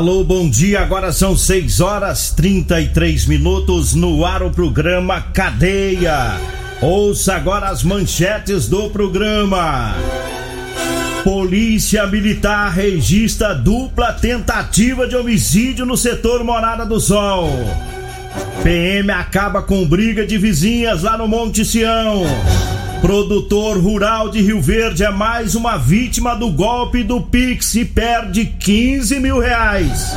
Alô, bom dia. Agora são 6 horas 33 minutos no ar o programa Cadeia. Ouça agora as manchetes do programa. Polícia Militar registra dupla tentativa de homicídio no setor Morada do Sol. PM acaba com briga de vizinhas lá no Monte Sião. Produtor rural de Rio Verde é mais uma vítima do golpe do Pix e perde 15 mil reais.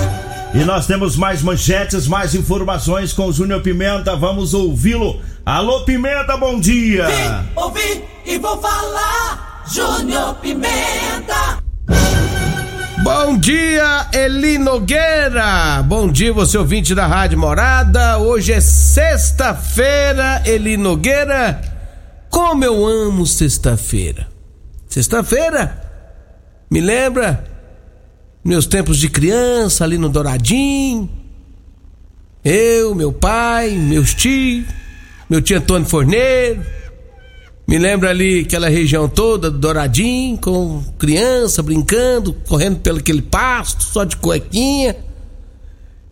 E nós temos mais manchetes, mais informações com o Júnior Pimenta. Vamos ouvi-lo. Alô, Pimenta, bom dia. Vim, ouvi e vou falar. Júnior Pimenta. Bom dia, Eli Nogueira. Bom dia, você ouvinte da Rádio Morada. Hoje é sexta-feira, Eli Nogueira. Como eu amo sexta-feira. Sexta-feira me lembra meus tempos de criança ali no Douradinho. Eu, meu pai, meus tios, meu tio Antônio Forneiro. Me lembra ali aquela região toda do Douradinho, com criança brincando, correndo pelo aquele pasto, só de cuequinha.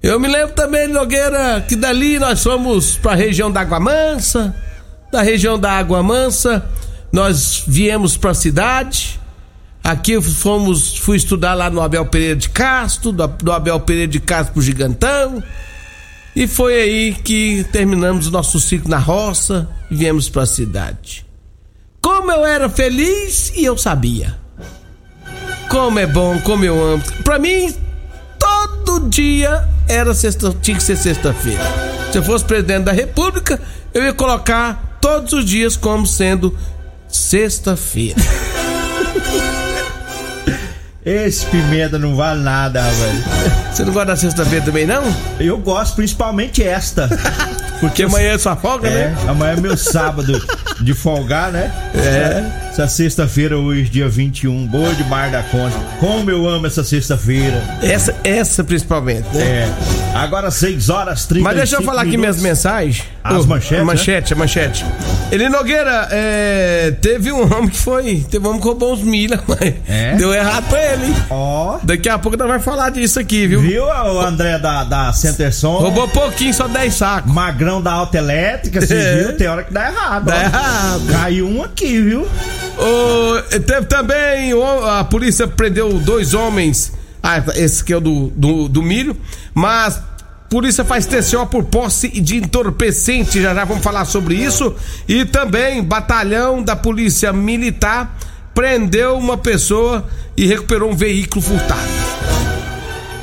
Eu me lembro também, Nogueira, que dali nós fomos para a região da Água Mansa da região da Água Mansa, nós viemos para a cidade. Aqui fomos, fui estudar lá no Abel Pereira de Castro, do, do Abel Pereira de Castro pro Gigantão. E foi aí que terminamos o nosso ciclo na roça e viemos para a cidade. Como eu era feliz e eu sabia. Como é bom, como eu amo. Para mim, todo dia era sexta, tinha que ser sexta-feira. Se eu fosse presidente da República, eu ia colocar todos os dias como sendo sexta-feira. Esse pimenta não vale nada, velho. Você não gosta da sexta-feira também, não? Eu gosto, principalmente esta. Porque amanhã é sua folga, é, né? Amanhã é meu sábado de folgar, né? É. Essa sexta-feira, hoje, dia 21, boa demais da conta. Como eu amo essa sexta-feira. Essa, essa principalmente, né? É. Agora 6 horas 30 Mas deixa eu falar aqui minhas mensagens. As Oh, manchetes, A manchete, a manchete. Eli Nogueira, é, teve um homem que foi. Teve um homem que roubou uns milha, mas É? deu errado pra ele, hein? Ó. Daqui a pouco nós vamos falar disso aqui, viu? Viu o André da, da Centerson? Roubou pouquinho, só 10 sacos. Magrão da Alta Elétrica, você É. viu? Tem hora que dá errado. Dá ó. errado. Caiu um aqui, viu? Ô, teve também, a polícia prendeu dois homens. Ah, esse que é o do, do, do milho. Mas polícia faz TCO por posse de entorpecente. Já já vamos falar sobre isso. E também, batalhão da polícia militar prendeu uma pessoa e recuperou um veículo furtado.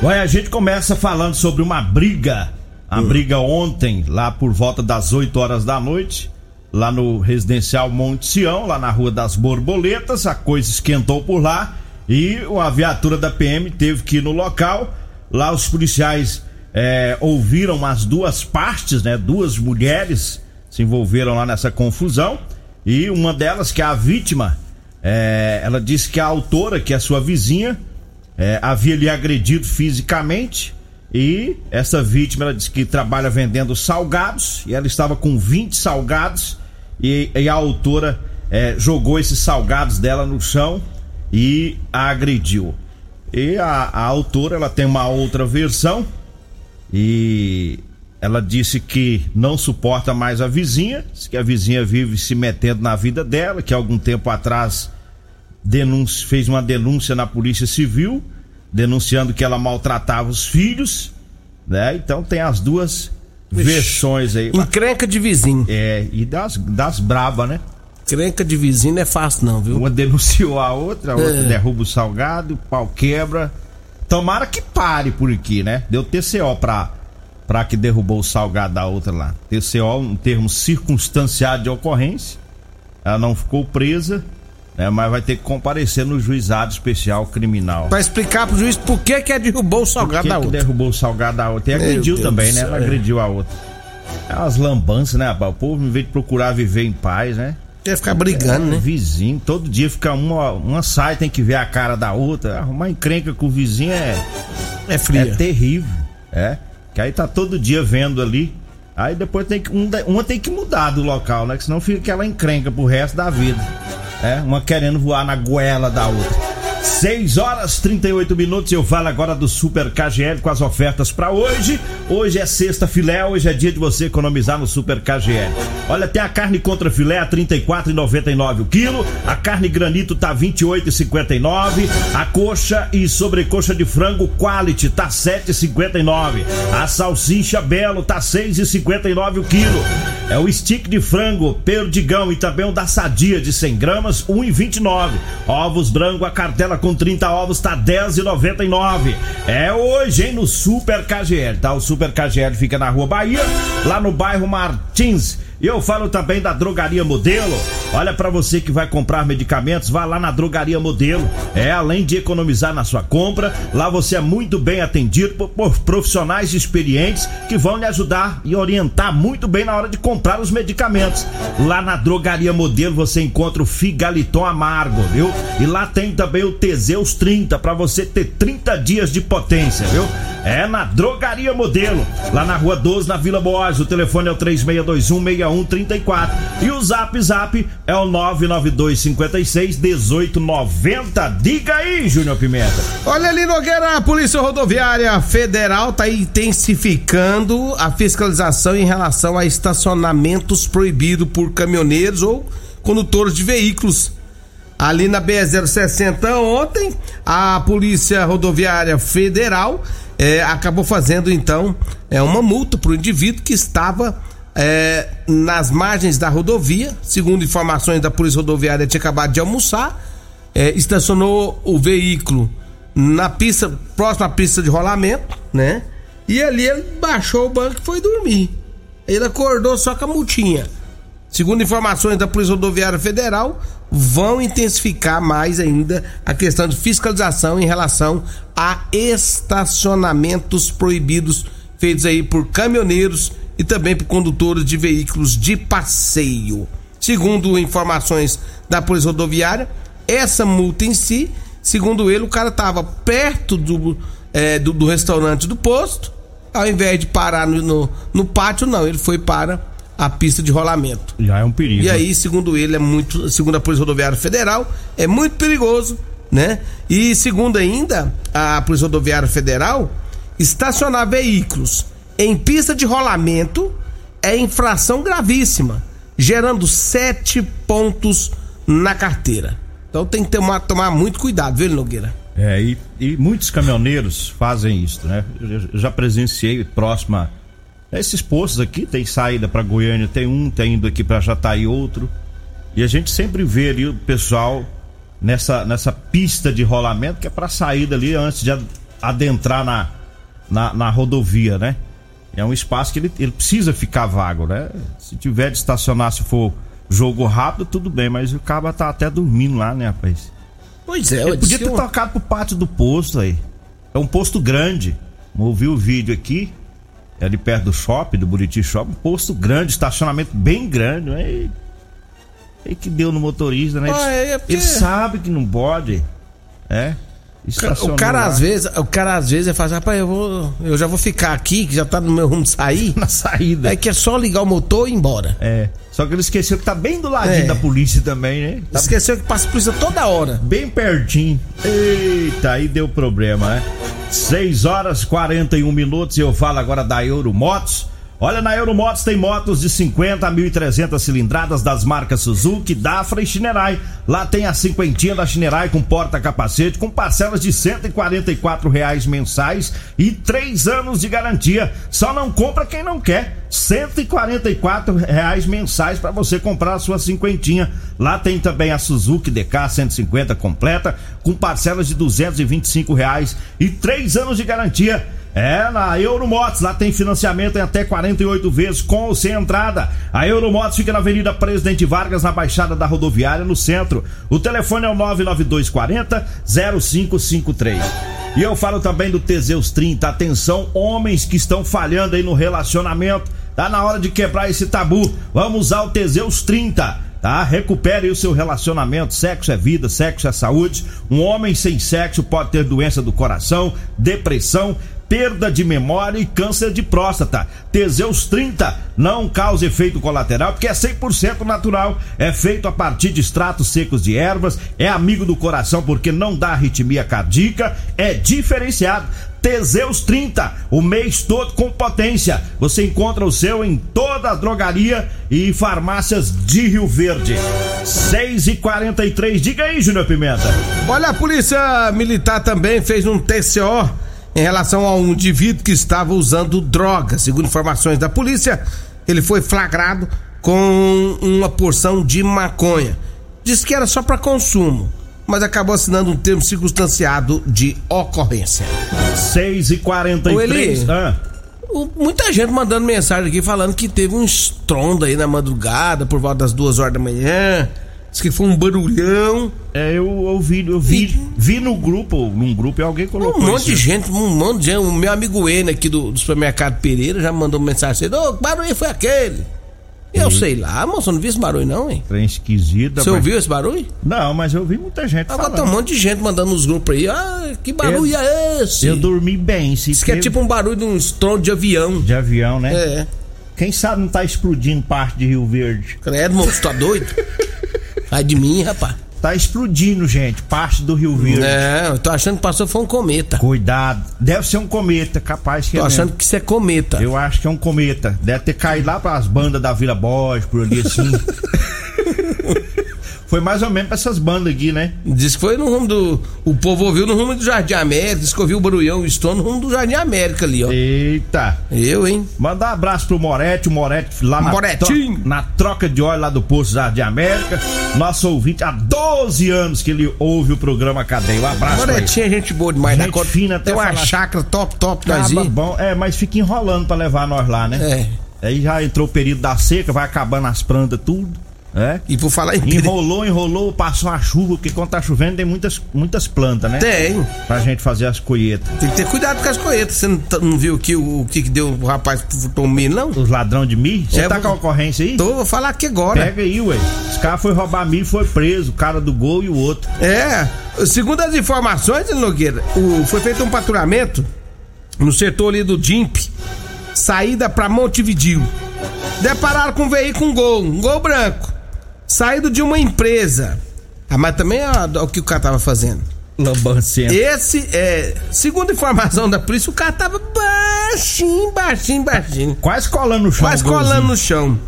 Olha, a gente começa falando sobre uma briga. A briga ontem, lá por volta das 8 horas da noite, lá no residencial Monte Sião, lá na Rua das Borboletas. A coisa esquentou por lá e uma viatura da PM teve que ir no local. Lá os policiais é, ouviram as duas partes, né? Duas mulheres se envolveram lá nessa confusão. E uma delas, que é a vítima, é, ela disse que a autora, que é sua vizinha, é, havia lhe agredido fisicamente e essa vítima ela disse que trabalha vendendo salgados e ela estava com 20 salgados e, e a autora é, jogou esses salgados dela no chão e a agrediu. E a, a autora ela tem uma outra versão e ela disse que não suporta mais a vizinha, que a vizinha vive se metendo na vida dela, que algum tempo atrás denúncia, fez uma denúncia na Polícia Civil, denunciando que ela maltratava os filhos, né? Então tem as duas Ixi, versões aí. Encrenca de vizinho. É, e das, das braba, né? Encrenca de vizinho não é fácil não, viu? Uma denunciou a outra, a outra é. derruba o salgado, o pau quebra. Tomara que pare por aqui, né? Deu TCO pra para que derrubou o salgado da outra lá. TCO, um termo circunstanciado de ocorrência. Ela não ficou presa, né, mas vai ter que comparecer no juizado especial criminal. Para explicar pro juiz por que que derrubou o salgado da outra. Que derrubou o salgado da outra. E agrediu Meu também, Deus né? Ela agrediu a outra. É umas lambanças, né? O povo, em vez de procurar viver em paz, né? Quer ficar brigando, é, né? Vizinho, todo dia fica uma, uma sai, tem que ver a cara da outra. Arrumar encrenca com o vizinho é. É fria. É terrível. É. Que aí tá todo dia vendo ali. Aí depois tem que. Um, uma tem que mudar do local, né? Que senão fica aquela encrenca pro resto da vida. É, uma querendo voar na goela da outra. 6 horas 38 minutos. Eu falo agora do Super KGL com as ofertas para hoje. Hoje é sexta filé, hoje é dia de você economizar no Super KGL. Olha, tem a carne contra filé a 34,99 o quilo, a carne granito tá 28,59, a coxa e sobrecoxa de frango quality tá 7,59, a salsicha belo tá 6,59 o quilo. É o stick de frango perdigão e também o da sadia de 100 gramas 1,29. Ovos branco a cartela com 30 ovos tá 10,99. É hoje, hein, no Super KGL, tá? O Super KGL fica na Rua Bahia, lá no bairro Martins. Eu falo também da Drogaria Modelo. Olha para você que vai comprar medicamentos, vá lá na Drogaria Modelo. É, além de economizar na sua compra, lá você é muito bem atendido por, profissionais experientes que vão lhe ajudar e orientar muito bem na hora de comprar os medicamentos. Lá na Drogaria Modelo você encontra o Figaliton Amargo, viu? E lá tem também o Teseus 30 para você ter 30 dias de potência, viu? É na Drogaria Modelo, lá na Rua 12, na Vila Boas. O telefone é o 36216134 e o Zap Zap é o 99256 1890. Diga aí, Júnior Pimenta. Olha ali, Nogueira, a Polícia Rodoviária Federal tá intensificando a fiscalização em relação a estacionamentos proibidos por caminhoneiros ou condutores de veículos ali na BR-060 ontem, a Polícia Rodoviária Federal é, acabou fazendo então é, uma multa para o indivíduo que estava é, nas margens da rodovia, segundo informações da Polícia Rodoviária, tinha acabado de almoçar, é, estacionou o veículo na pista, próxima à pista de rolamento, né? E ali ele baixou o banco e foi dormir. Ele acordou só com a multinha. Segundo informações da Polícia Rodoviária Federal, vão intensificar mais ainda a questão de fiscalização em relação a estacionamentos proibidos feitos aí por caminhoneiros e também por condutores de veículos de passeio. Segundo informações da Polícia Rodoviária, essa multa em si, segundo ele, o cara estava perto do, é, do, do, restaurante do posto, ao invés de parar no, no, no pátio, não, ele foi para a pista de rolamento. Já é um perigo. E aí, segundo ele, é muito, segundo a Polícia Rodoviária Federal, é muito perigoso, né? E segundo ainda a Polícia Rodoviária Federal, estacionar veículos em pista de rolamento é infração gravíssima, gerando sete pontos na carteira. Então tem que tomar, tomar muito cuidado, viu, Nogueira? É, e, e muitos caminhoneiros fazem isso, né? Eu já presenciei próxima esses postos aqui tem saída para Goiânia, tem um, tem indo aqui para Jataí outro. E a gente sempre vê ali o pessoal nessa, nessa pista de rolamento que é para saída ali antes de adentrar na, na, na, rodovia, né? É um espaço que ele, ele precisa ficar vago, né? Se tiver de estacionar, se for jogo rápido, tudo bem, mas o cara tá até dormindo lá, né, rapaz? Pois é, ele podia ter eu... tocado pro pátio do posto aí. É um posto grande. Ouvi o vídeo aqui é ali perto do shopping, do Buriti Shopping, um posto grande, estacionamento bem grande, né? E que deu no motorista, né? Ah, é porque... Ele sabe que não pode, é? O cara, às vezes, o cara às vezes faz, rapaz, eu, vou, eu já vou ficar aqui, que já tá no meu rumo de sair. Na saída. É que é só ligar o motor e ir embora. É. Só que ele esqueceu que tá bem do ladinho é. da polícia também, né? Tá... Esqueceu que passa polícia toda hora. Bem pertinho. Eita, aí deu problema, né? 6 horas 41 minutos e eu falo agora da Euromotos. Olha, na Euromotos tem motos de 50 a 1.300 cilindradas das marcas Suzuki, Dafra e Shinerai. Lá tem a cinquentinha da Shinerai com porta-capacete, com parcelas de R$ reais mensais e três anos de garantia. Só não compra quem não quer. R$ reais mensais para você comprar a sua cinquentinha. Lá tem também a Suzuki DK 150 completa, com parcelas de R$ reais e três anos de garantia. É, na Euromotos, lá tem financiamento em até 48 vezes com sem entrada. A Euromotos fica na Avenida Presidente Vargas, na Baixada da Rodoviária, no centro. O telefone é o 99240 0553. E eu falo também do Teseus 30. Atenção, homens que estão falhando aí no relacionamento. Tá na hora de quebrar esse tabu. Vamos usar o Teseus 30 tá? Recupere o seu relacionamento. Sexo é vida, sexo é saúde. Um homem sem sexo pode ter doença do coração, depressão, perda de memória e câncer de próstata. Teseus 30 não causa efeito colateral porque é 100% natural. É feito a partir de extratos secos de ervas, é amigo do coração porque não dá arritmia cardíaca, é diferenciado. Teseus 30, o mês todo com potência. Você encontra o seu em toda a drogaria e farmácias de Rio Verde. 6 e 43 diga aí, Júnior Pimenta. Olha, a polícia militar também fez um TCO em relação a um indivíduo que estava usando droga. Segundo informações da polícia, ele foi flagrado com uma porção de maconha. Diz que era só para consumo, mas acabou assinando um termo circunstanciado de ocorrência. 6 e 43 Ô, ah. Muita gente mandando mensagem aqui falando que teve um estrondo aí na madrugada, por volta das duas horas da manhã. Diz que foi um barulhão. É, eu ouvi, eu vi, e... vi no grupo, num grupo, e alguém colocou. Um monte isso. de gente, um monte de gente. O meu amigo N aqui do, do supermercado Pereira já mandou mensagem assim: Ô, que barulho foi aquele? Eu sei lá, moço, eu não vi esse barulho não, hein? Trem esquisito. Você mas... ouviu esse barulho? Não, mas eu vi muita gente Agora falando. tem um monte de gente mandando nos grupos aí, ah, que barulho eu, é esse? Eu dormi bem. Se Diz que é tipo um barulho de um estrondo de avião. De avião, né? É. Quem sabe não tá explodindo parte de Rio Verde. Credo, moço, tá doido? Vai de mim, rapaz. Tá explodindo, gente, parte do Rio Verde. É, eu tô achando que passou foi um cometa. Cuidado. Deve ser um cometa, capaz que tô é. Tô achando mesmo. que isso é cometa. Eu acho que é um cometa. Deve ter caído lá pras bandas da Vila Borges, por ali assim. Foi mais ou menos pra essas bandas aqui, né? Diz que foi no rumo do. O povo ouviu no rumo do Jardim América. Diz que ouviu o barulhão e o no rumo do Jardim América ali, ó. Eita! Eu, hein? Manda um abraço pro Moretti, o Moretti lá na, tro na troca de óleo lá do Posto Jardim América. Nosso ouvinte há 12 anos que ele ouve o programa Cadeia. Um abraço. Moretinho é gente boa demais, gente da fina até Tem uma falar. chácara top, top, nós bom. É, mas fica enrolando pra levar nós lá, né? É. Aí já entrou o período da seca, vai acabando as plantas, tudo. É? E por falar em. Enrolou, enrolou, passou a chuva, porque quando tá chovendo tem muitas, muitas plantas, né? Tem. Pra gente fazer as colheitas. Tem que ter cuidado com as colheitas. Você não, tá, não viu que, o, o que, que deu o rapaz pro milho, não? Os ladrão de milho? Você é, tá com a ocorrência aí? Tô, vou falar aqui agora. Pega aí, ué. Os caras foi roubar milho foi preso, o cara do gol e o outro. É. Segundo as informações, Nogueira, o, foi feito um patrulhamento no setor ali do DIMP, saída pra Montevidil. Depararam com um veículo com gol, um gol branco saído de uma empresa. Ah, mas também é o que o cara tava fazendo. Lambancento. Esse, é, segundo informação da polícia, o cara tava baixinho, baixinho, baixinho. Quase colando no chão. Quase colando no chão.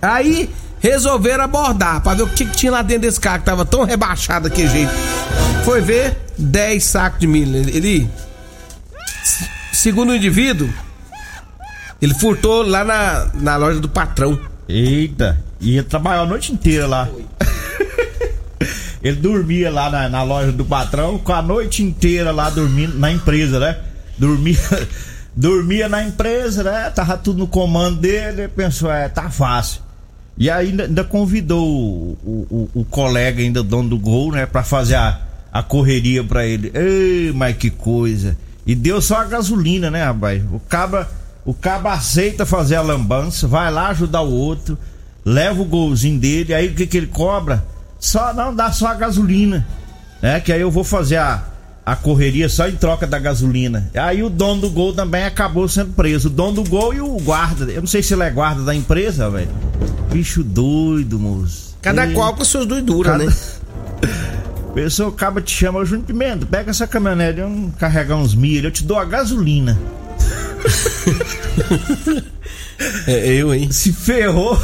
Aí resolveram abordar pra ver o que, que tinha lá dentro desse carro que tava tão rebaixado daquele jeito. Foi ver 10 sacos de milho. Ele, ele segundo o indivíduo, ele furtou lá na, na loja do patrão. Eita, ia trabalhar a noite inteira lá. Ele dormia lá na, na, loja do patrão, com a noite inteira lá dormindo na empresa, né? Dormia, dormia na empresa, né? Tava tudo no comando dele, pensou, é, tá fácil. E ainda, ainda convidou o, o, o, colega, ainda dono do gol, né? Pra fazer a, a correria pra ele. Ei, mas que coisa. E deu só a gasolina, né, rapaz? O cabra o cabo aceita fazer a lambança, vai lá ajudar o outro, leva o golzinho dele, aí o que, que ele cobra? Só não dá só a gasolina, né? Que aí eu vou fazer a, a correria só em troca da gasolina. Aí o dono do gol também acabou sendo preso. O dono do gol e o guarda. Eu não sei se ele é guarda da empresa, velho. Bicho doido, moço. Cada e... qual com suas doiduras, Cada... né? Pessoa acaba te chama, Júnior Pimenta, pega essa caminhonete, eu carregar uns milho, eu te dou a gasolina. É eu, hein? Se ferrou.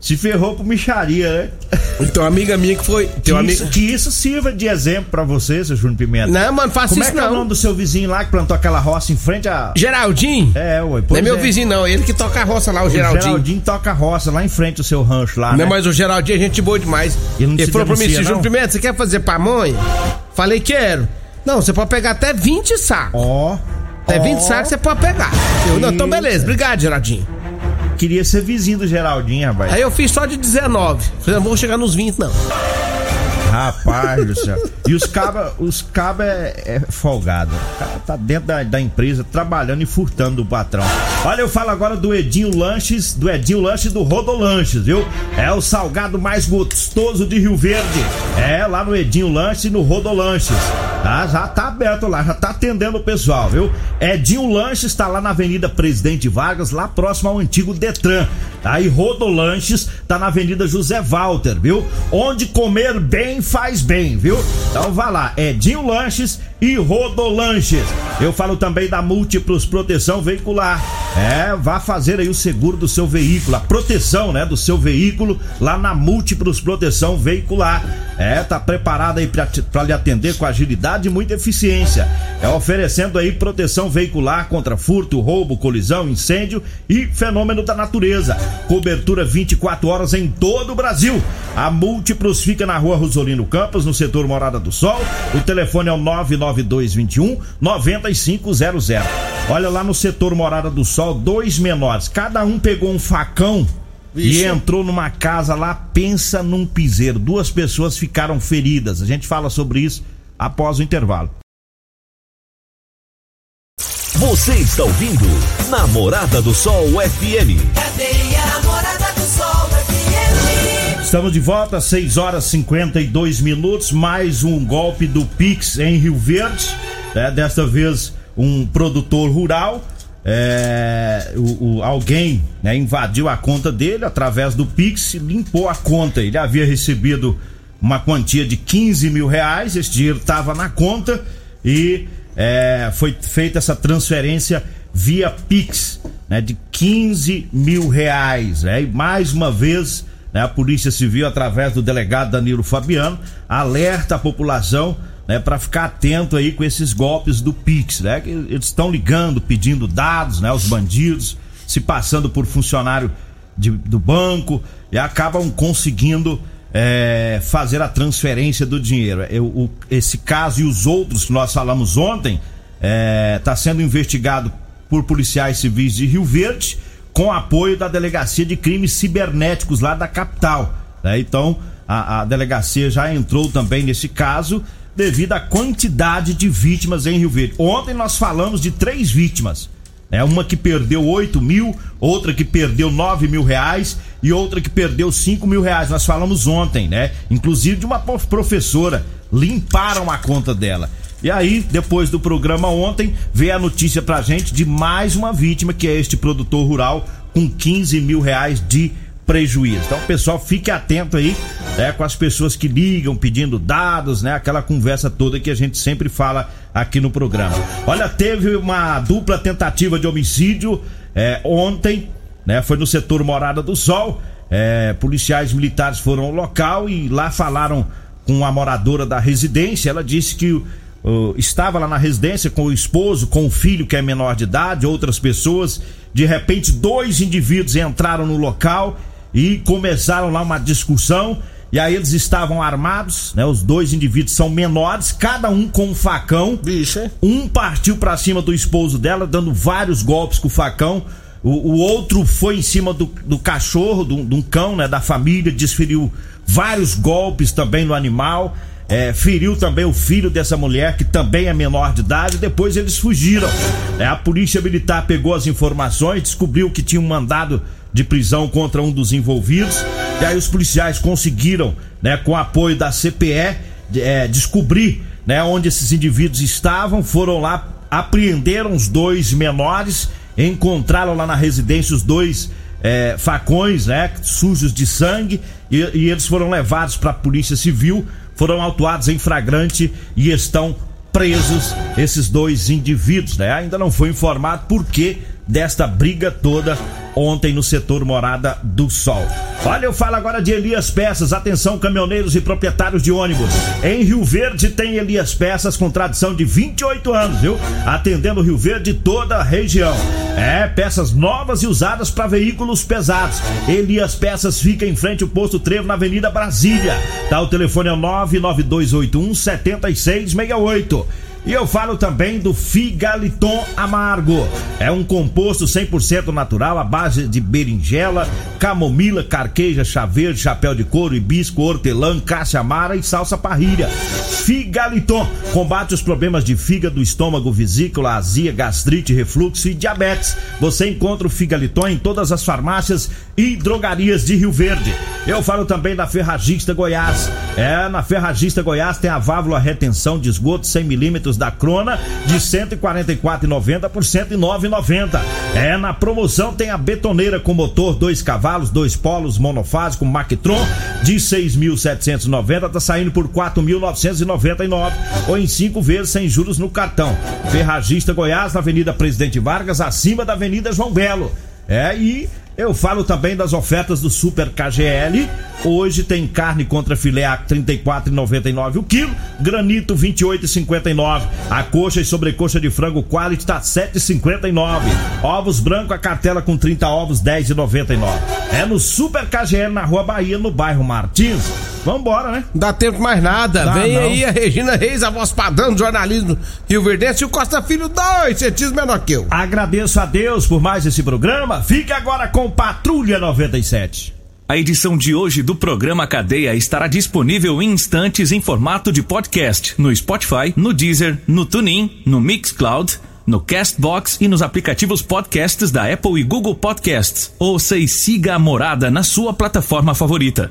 Se ferrou pro micharia, né? Então, amiga minha que foi. Que, Teu amigo. isso, que isso sirva de exemplo pra você, seu Júnior Pimenta. Não, mano, faça Como é isso que é o não. nome do seu vizinho lá que plantou aquela roça em frente a. Geraldinho? É, ué. Não é meu vizinho, não. Ele que toca a roça lá, o, O Geraldinho. Geraldinho toca roça lá em frente ao seu rancho lá, Não, né? mas o Geraldinho é gente boa demais. Ele não Ele falou pra mim, "Esse Júnior não?" Pimenta, você quer fazer pamonha? Falei, quero. Não, você pode pegar até 20 sacos. Ó. Até ó, 20 sacos você pode pegar. Eu, não, então beleza, obrigado, Geraldinho. Queria ser vizinho do Geraldinho, rapaz. Aí eu fiz só de 19. Falei, não vou chegar nos 20, não. Rapaz do céu. E os cabas os caba é, é folgado. O cara tá dentro da, da empresa trabalhando e furtando do patrão. Olha, eu falo agora do Edinho Lanches, do Edinho Lanches do Rodolanches, viu? É o salgado mais gostoso de Rio Verde. É lá no Edinho Lanches e no Rodolanches. Tá? Já tá aberto lá, já tá atendendo o pessoal, viu? Edinho Lanches tá lá na Avenida Presidente Vargas, lá próximo ao antigo Detran. Tá? Rodolanches tá na Avenida José Walter, viu? Onde comer bem faz bem, viu? Então vá lá, Edinho Lanches e Rodolanches. Eu falo também da Múltiplos Proteção Veicular. É, vá fazer aí o seguro do seu veículo, a proteção, né, do seu veículo lá na Múltiplos Proteção Veicular. É, tá preparado aí pra lhe atender com agilidade e muita eficiência. É oferecendo aí proteção veicular contra furto, roubo, colisão, incêndio e fenômeno da natureza. Cobertura 24 horas em todo o Brasil. A Múltiplos fica na rua Rosolino Campos, no setor Morada do Sol. O telefone é o 99221 9500. Olha lá no setor Morada do Sol, dois menores. Cada um pegou um facão Vixe. e entrou numa casa lá, pensa num piseiro. Duas pessoas ficaram feridas. A gente fala sobre isso após o intervalo. Você está ouvindo Namorada do Sol FM. Cadeia Estamos de volta, 6 horas e 52 minutos. Mais um golpe do Pix em Rio Verde. É, desta vez, um produtor rural. é, o, o- alguém né, invadiu a conta dele através do Pix e limpou a conta. Ele havia recebido uma quantia de 15 mil reais. Esse dinheiro estava na conta e é, foi feita essa transferência via Pix né, de 15 mil reais. Né, e mais uma vez né, a Polícia Civil, através do delegado Danilo Fabiano, alerta a população né, para ficar atento aí com esses golpes do Pix. Né, que eles estão ligando, pedindo dados, né, os bandidos, se passando por funcionário de- do banco e acabam conseguindo é, fazer a transferência do dinheiro. Eu- o- esse caso e os outros que nós falamos ontem está sendo investigado por policiais civis de Rio Verde com apoio da Delegacia de Crimes Cibernéticos lá da capital. né? Então, a, a delegacia já entrou também nesse caso devido à quantidade de vítimas em Rio Verde. Ontem nós falamos de três vítimas. É uma que perdeu 8 mil, outra que perdeu 9 mil reais e outra que perdeu 5 mil reais. Nós falamos ontem, né? Inclusive de uma prof- professora. Limparam a conta dela. E aí, depois do programa ontem, veio a notícia pra gente de mais uma vítima, que é este produtor rural com 15 mil reais de prejuízo. Então, pessoal, fique atento aí né, com as pessoas que ligam pedindo dados, né? Aquela conversa toda que a gente sempre fala aqui no programa. Olha, teve uma dupla tentativa de homicídio é, ontem, né? Foi no setor Morada do Sol. É, policiais militares foram ao local e lá falaram com a moradora da residência. Ela disse que uh, estava lá na residência com o esposo, com o filho que é menor de idade, outras pessoas. De repente, dois indivíduos entraram no local e começaram lá uma discussão. E aí eles estavam armados, né? Os dois indivíduos são menores, cada um com um facão. Bicho? Um partiu pra cima do esposo dela, dando vários golpes com o facão. O, o outro foi em cima do, do cachorro, de um- de um cão, né? Da família, desferiu vários golpes também no animal. É, feriu também o filho dessa mulher, que também é menor de idade. Depois eles fugiram. É, a polícia militar pegou as informações, descobriu que tinha um mandado de prisão contra um dos envolvidos. E aí os policiais conseguiram, né, com o apoio da CPE, é, descobrir né, onde esses indivíduos estavam, foram lá, apreenderam os dois menores, encontraram lá na residência os dois é, facões, né, sujos de sangue, e, e eles foram levados para a polícia civil, foram autuados em flagrante e estão presos esses dois indivíduos, né? Ainda não foi informado por que desta briga toda ontem no setor Morada do Sol. Olha, eu falo agora de Elias Peças. Atenção, caminhoneiros e proprietários de ônibus. Em Rio Verde tem Elias Peças com tradição de 28 anos, viu? Atendendo Rio Verde toda a região. É, peças novas e usadas para veículos pesados. Elias Peças fica em frente ao posto Trevo na Avenida Brasília. Tá, o telefone é 99281 7668. E eu falo também do Figaliton Amargo. É um composto 100% natural à base de berinjela, camomila, carqueja, chá verde, chapéu de couro, hibisco, hortelã, caixa amara e salsa parrilha. Figaliton combate os problemas de fígado, estômago, vesícula, azia, gastrite, refluxo e diabetes. Você encontra o Figaliton em todas as farmácias e drogarias de Rio Verde. Eu falo também da Ferragista Goiás. É, na Ferragista Goiás tem a válvula retenção de esgoto 100 milímetros da Crona de 144,90 por 109,90. É, na promoção tem a betoneira com motor dois cavalos, dois polos monofásico Mactron de 6.790 tá saindo por 4.999 ou em cinco vezes sem juros no cartão. Ferragista Goiás na Avenida Presidente Vargas, acima da Avenida João Belo. É, e eu falo também das ofertas do Super KGL. Hoje tem carne contra filé a 34,99 o quilo, granito 28,59. A coxa e sobrecoxa de frango quality tá 7,59. Ovos branco a cartela com 30 ovos 10,99. É no Super KGL na Rua Bahia, no bairro Martins. Vambora, né? Não dá tempo mais nada. Dá, Vem não. aí a Regina Reis, a voz padrão do jornalismo Rio Verdense e o Costa Filho, dois centímetros menor que eu. Agradeço a Deus por mais esse programa. Fique agora com Patrulha 97. A edição de hoje do programa Cadeia estará disponível em instantes em formato de podcast no Spotify, no Deezer, no TuneIn, no Mixcloud, no Castbox e nos aplicativos podcasts da Apple e Google Podcasts. Ouça e siga a morada na sua plataforma favorita.